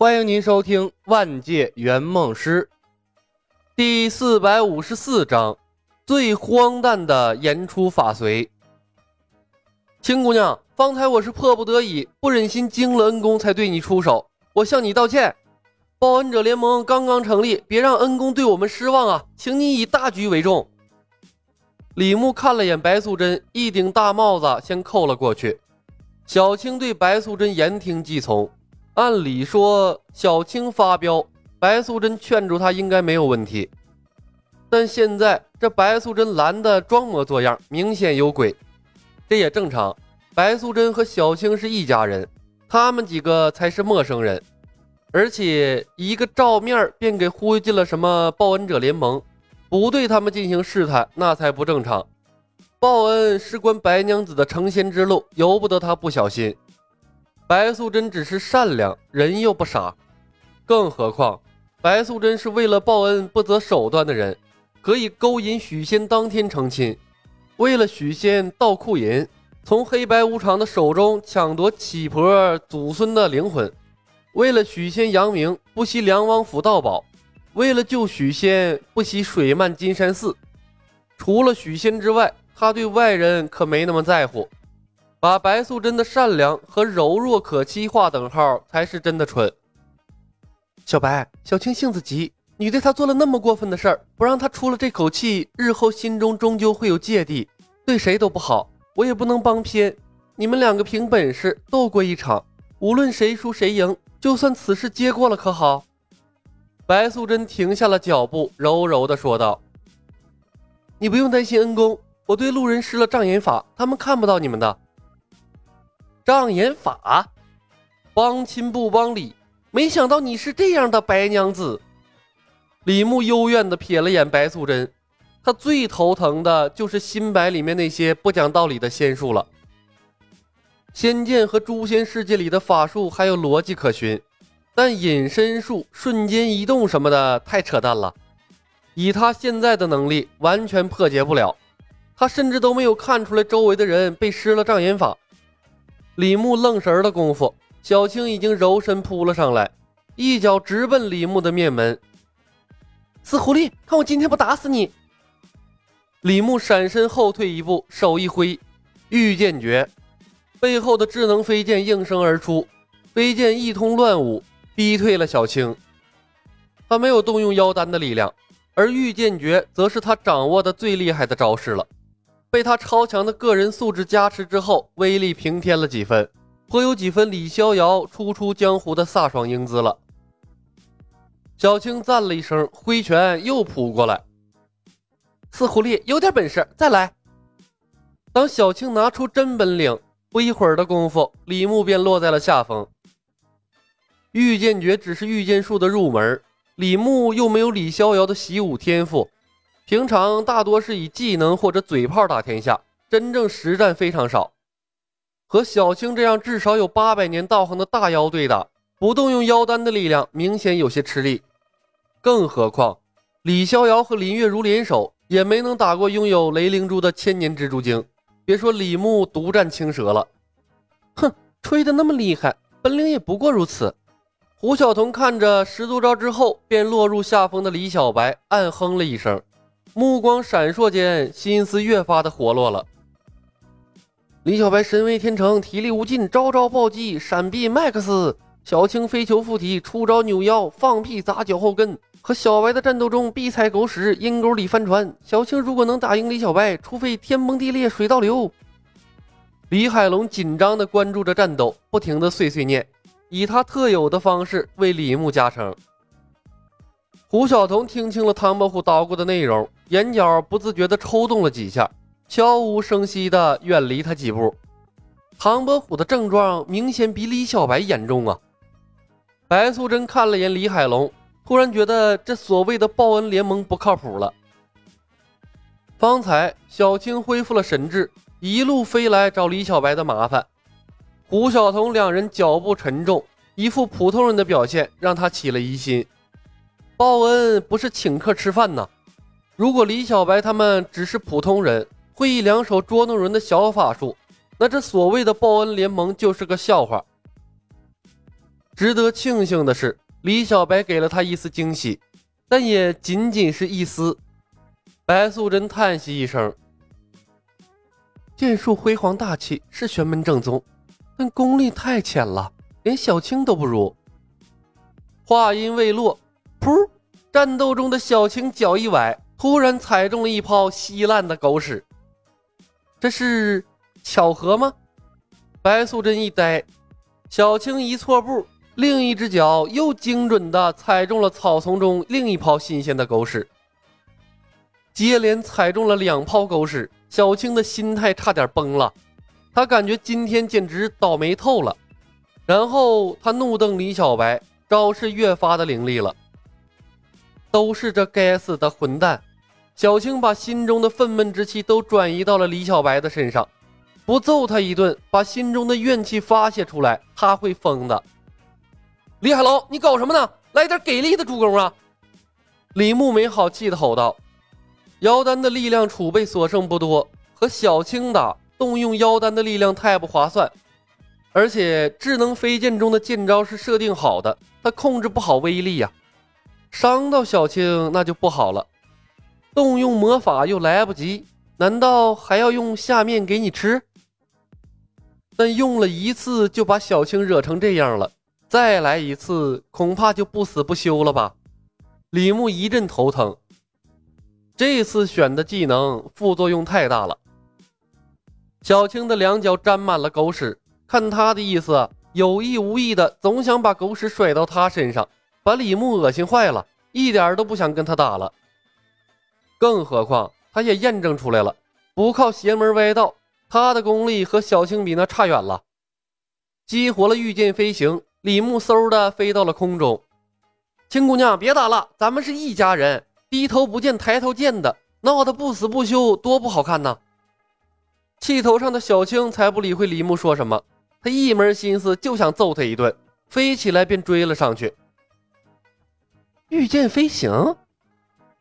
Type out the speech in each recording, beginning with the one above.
欢迎您收听《万界圆梦师》第四百五十四章：最荒诞的言出法随。青姑娘，方才我是迫不得已，不忍心惊了恩公，才对你出手。我向你道歉。报恩者联盟刚刚成立，别让恩公对我们失望啊！请你以大局为重。李牧看了眼白素贞，一顶大帽子先扣了过去。小青对白素贞言听计从。按理说，小青发飙，白素贞劝住她应该没有问题。但现在这白素贞拦的装模作样，明显有鬼。这也正常，白素贞和小青是一家人，他们几个才是陌生人。而且一个照面便给忽悠进了什么报恩者联盟，不对他们进行试探，那才不正常。报恩事关白娘子的成仙之路，由不得他不小心。白素贞只是善良，人又不傻，更何况白素贞是为了报恩不择手段的人，可以勾引许仙当天成亲，为了许仙盗库银，从黑白无常的手中抢夺乞婆祖孙的灵魂，为了许仙扬名不惜梁王府盗宝，为了救许仙不惜水漫金山寺。除了许仙之外，他对外人可没那么在乎。把白素贞的善良和柔弱可欺划等号，才是真的蠢。小白，小青性子急，你对她做了那么过分的事儿，不让她出了这口气，日后心中终究会有芥蒂，对谁都不好。我也不能帮偏，你们两个凭本事斗过一场，无论谁输谁赢，就算此事接过了，可好？白素贞停下了脚步，柔柔的说道：“你不用担心恩公，我对路人施了障眼法，他们看不到你们的。”障眼法，帮亲不帮理，没想到你是这样的白娘子。李牧幽怨的瞥了眼白素贞，他最头疼的就是新白里面那些不讲道理的仙术了。仙剑和诛仙世界里的法术还有逻辑可循，但隐身术、瞬间移动什么的太扯淡了。以他现在的能力，完全破解不了。他甚至都没有看出来周围的人被施了障眼法。李牧愣神的功夫，小青已经柔身扑了上来，一脚直奔李牧的面门。死狐狸，看我今天不打死你！李牧闪身后退一步，手一挥，御剑诀，背后的智能飞剑应声而出，飞剑一通乱舞，逼退了小青。他没有动用妖丹的力量，而御剑诀则是他掌握的最厉害的招式了。被他超强的个人素质加持之后，威力平添了几分，颇有几分李逍遥初出江湖的飒爽英姿了。小青赞了一声，挥拳又扑过来。四狐狸有点本事，再来！当小青拿出真本领，不一会儿的功夫，李牧便落在了下风。御剑诀只是御剑术的入门，李牧又没有李逍遥的习武天赋。平常大多是以技能或者嘴炮打天下，真正实战非常少。和小青这样至少有八百年道行的大妖对打，不动用妖丹的力量，明显有些吃力。更何况李逍遥和林月如联手，也没能打过拥有雷灵珠的千年蜘蛛精。别说李牧独占青蛇了，哼，吹得那么厉害，本领也不过如此。胡晓彤看着十足招之后便落入下风的李小白，暗哼了一声。目光闪烁间，心思越发的活络了。李小白神威天成，体力无尽，招招暴击，闪避 MAX。小青飞球附体，出招扭腰，放屁砸脚后跟。和小白的战斗中，必踩狗屎，阴沟里翻船。小青如果能打赢李小白，除非天崩地裂，水倒流。李海龙紧张的关注着战斗，不停的碎碎念，以他特有的方式为李牧加成。胡晓彤听清了唐伯虎捣鼓的内容，眼角不自觉地抽动了几下，悄无声息地远离他几步。唐伯虎的症状明显比李小白严重啊！白素贞看了眼李海龙，突然觉得这所谓的报恩联盟不靠谱了。方才小青恢复了神智，一路飞来找李小白的麻烦。胡晓彤两人脚步沉重，一副普通人的表现让他起了疑心。报恩不是请客吃饭呐！如果李小白他们只是普通人，会一两手捉弄人的小法术，那这所谓的报恩联盟就是个笑话。值得庆幸的是，李小白给了他一丝惊喜，但也仅仅是一丝。白素贞叹息一声：“剑术辉煌大气，是玄门正宗，但功力太浅了，连小青都不如。”话音未落，噗！战斗中的小青脚一崴，突然踩中了一泡稀烂的狗屎。这是巧合吗？白素贞一呆，小青一错步，另一只脚又精准地踩中了草丛中另一泡新鲜的狗屎。接连踩中了两泡狗屎，小青的心态差点崩了。她感觉今天简直倒霉透了。然后她怒瞪李小白，招式越发的凌厉了。都是这该死的混蛋！小青把心中的愤懑之气都转移到了李小白的身上，不揍他一顿，把心中的怨气发泄出来，他会疯的。李海龙，你搞什么呢？来点给力的助攻啊！李牧没好气的吼道：“妖丹的力量储备所剩不多，和小青打，动用妖丹的力量太不划算，而且智能飞剑中的剑招是设定好的，他控制不好威力呀。”伤到小青那就不好了，动用魔法又来不及，难道还要用下面给你吃？但用了一次就把小青惹成这样了，再来一次恐怕就不死不休了吧？李牧一阵头疼，这次选的技能副作用太大了。小青的两脚沾满了狗屎，看他的意思，有意无意的总想把狗屎甩到他身上。把李牧恶心坏了，一点都不想跟他打了。更何况，他也验证出来了，不靠邪门歪道，他的功力和小青比那差远了。激活了御剑飞行，李牧嗖的飞到了空中。青姑娘，别打了，咱们是一家人，低头不见抬头见的，闹得不死不休，多不好看呐！气头上的小青才不理会李牧说什么，他一门心思就想揍他一顿，飞起来便追了上去。御剑飞行，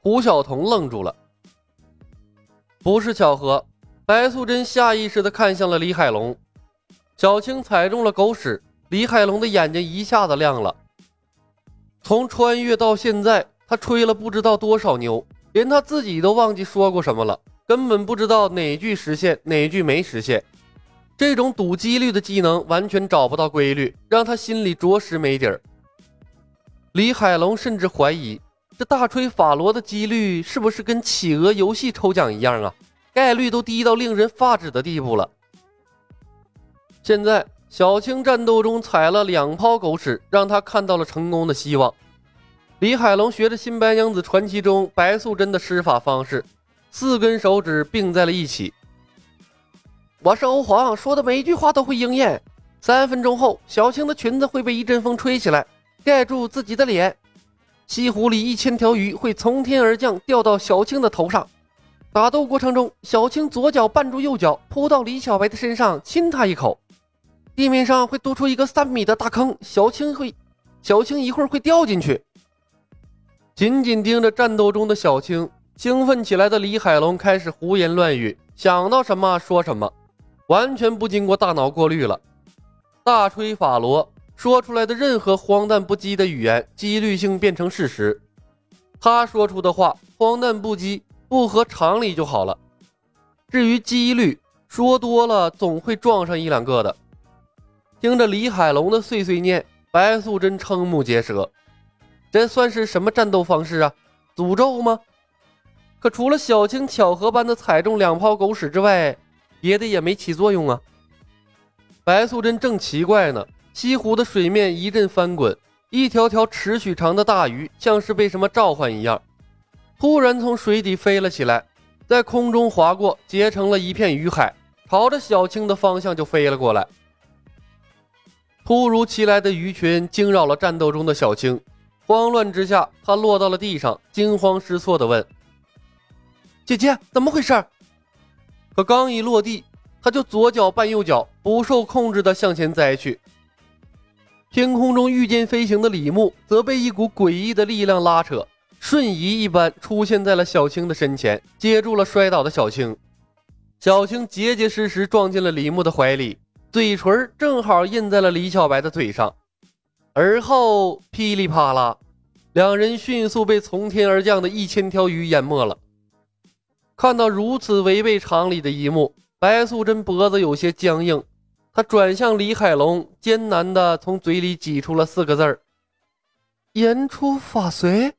胡晓彤愣住了。不是巧合，白素贞下意识的看向了李海龙。小青踩中了狗屎，李海龙的眼睛一下子亮了。从穿越到现在，他吹了不知道多少牛，连他自己都忘记说过什么了，根本不知道哪句实现，哪句没实现。这种赌几率的技能完全找不到规律，让他心里着实没底儿。李海龙甚至怀疑，这大吹法罗的几率是不是跟企鹅游戏抽奖一样啊？概率都低到令人发指的地步了。现在小青战斗中踩了两泡狗屎，让他看到了成功的希望。李海龙学着《新白娘子传奇》中白素贞的施法方式，四根手指并在了一起。我是欧皇，说的每一句话都会应验。三分钟后，小青的裙子会被一阵风吹起来。盖住自己的脸，西湖里一千条鱼会从天而降，掉到小青的头上。打斗过程中，小青左脚绊住右脚，扑到李小白的身上，亲他一口。地面上会多出一个三米的大坑，小青会，小青一会儿会掉进去。紧紧盯着战斗中的小青，兴奋起来的李海龙开始胡言乱语，想到什么说什么，完全不经过大脑过滤了。大吹法罗。说出来的任何荒诞不羁的语言，几率性变成事实。他说出的话荒诞不羁，不合常理就好了。至于几率，说多了总会撞上一两个的。听着李海龙的碎碎念，白素贞瞠目结舌。这算是什么战斗方式啊？诅咒吗？可除了小青巧合般的踩中两泡狗屎之外，别的也没起作用啊。白素贞正奇怪呢。西湖的水面一阵翻滚，一条条尺许长的大鱼像是被什么召唤一样，突然从水底飞了起来，在空中划过，结成了一片鱼海，朝着小青的方向就飞了过来。突如其来的鱼群惊扰了战斗中的小青，慌乱之下，她落到了地上，惊慌失措地问：“姐姐，怎么回事？”可刚一落地，她就左脚绊右脚，不受控制地向前栽去。天空中御剑飞行的李牧则被一股诡异的力量拉扯，瞬移一般出现在了小青的身前，接住了摔倒的小青。小青结结实实撞进了李牧的怀里，嘴唇正好印在了李小白的嘴上。而后噼里啪啦，两人迅速被从天而降的一千条鱼淹没了。看到如此违背常理的一幕，白素贞脖子有些僵硬，他转向李海龙，艰难的从嘴里挤出了四个字儿：“言出法随。”